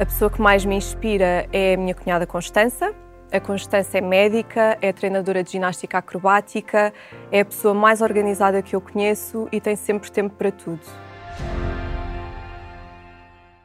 A pessoa que mais me inspira é a minha cunhada Constança. A Constança é médica, é treinadora de ginástica acrobática, é a pessoa mais organizada que eu conheço e tem sempre tempo para tudo.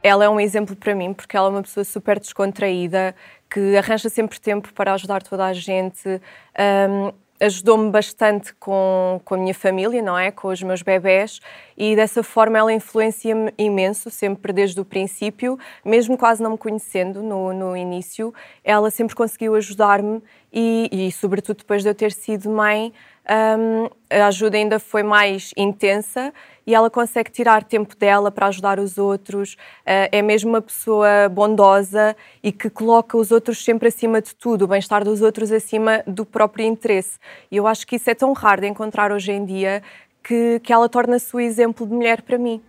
Ela é um exemplo para mim porque ela é uma pessoa super descontraída, que arranja sempre tempo para ajudar toda a gente. Um, ajudou-me bastante com, com a minha família, não é? Com os meus bebés e dessa forma ela influencia-me imenso, sempre desde o princípio, mesmo quase não me conhecendo no, no início, ela sempre conseguiu ajudar-me e, e, sobretudo depois de eu ter sido mãe, um, a ajuda ainda foi mais intensa e ela consegue tirar tempo dela para ajudar os outros. Uh, é mesmo uma pessoa bondosa e que coloca os outros sempre acima de tudo, o bem-estar dos outros acima do próprio interesse. E eu acho que isso é tão raro de encontrar hoje em dia que, que ela torna-se o exemplo de mulher para mim.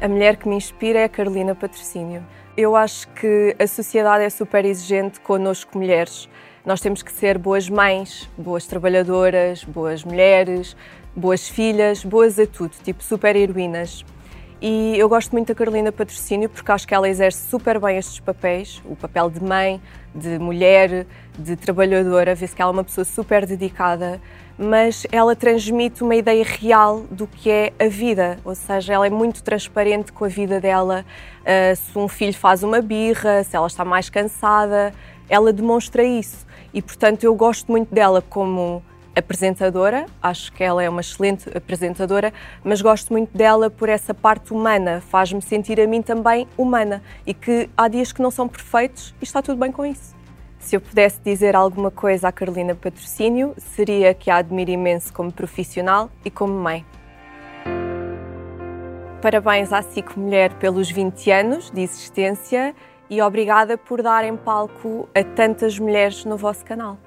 A mulher que me inspira é a Carolina Patrocínio. Eu acho que a sociedade é super exigente connosco, mulheres. Nós temos que ser boas mães, boas trabalhadoras, boas mulheres, boas filhas, boas a tudo, tipo super heroínas. E eu gosto muito da Carolina Patrocínio porque acho que ela exerce super bem estes papéis, o papel de mãe, de mulher, de trabalhadora, vê-se que ela é uma pessoa super dedicada, mas ela transmite uma ideia real do que é a vida, ou seja, ela é muito transparente com a vida dela. Uh, se um filho faz uma birra, se ela está mais cansada, ela demonstra isso. E portanto eu gosto muito dela como apresentadora, acho que ela é uma excelente apresentadora, mas gosto muito dela por essa parte humana, faz-me sentir a mim também humana e que há dias que não são perfeitos e está tudo bem com isso. Se eu pudesse dizer alguma coisa à Carolina Patrocínio, seria que a admiro imenso como profissional e como mãe. Parabéns à SIC Mulher pelos 20 anos de existência e obrigada por darem palco a tantas mulheres no vosso canal.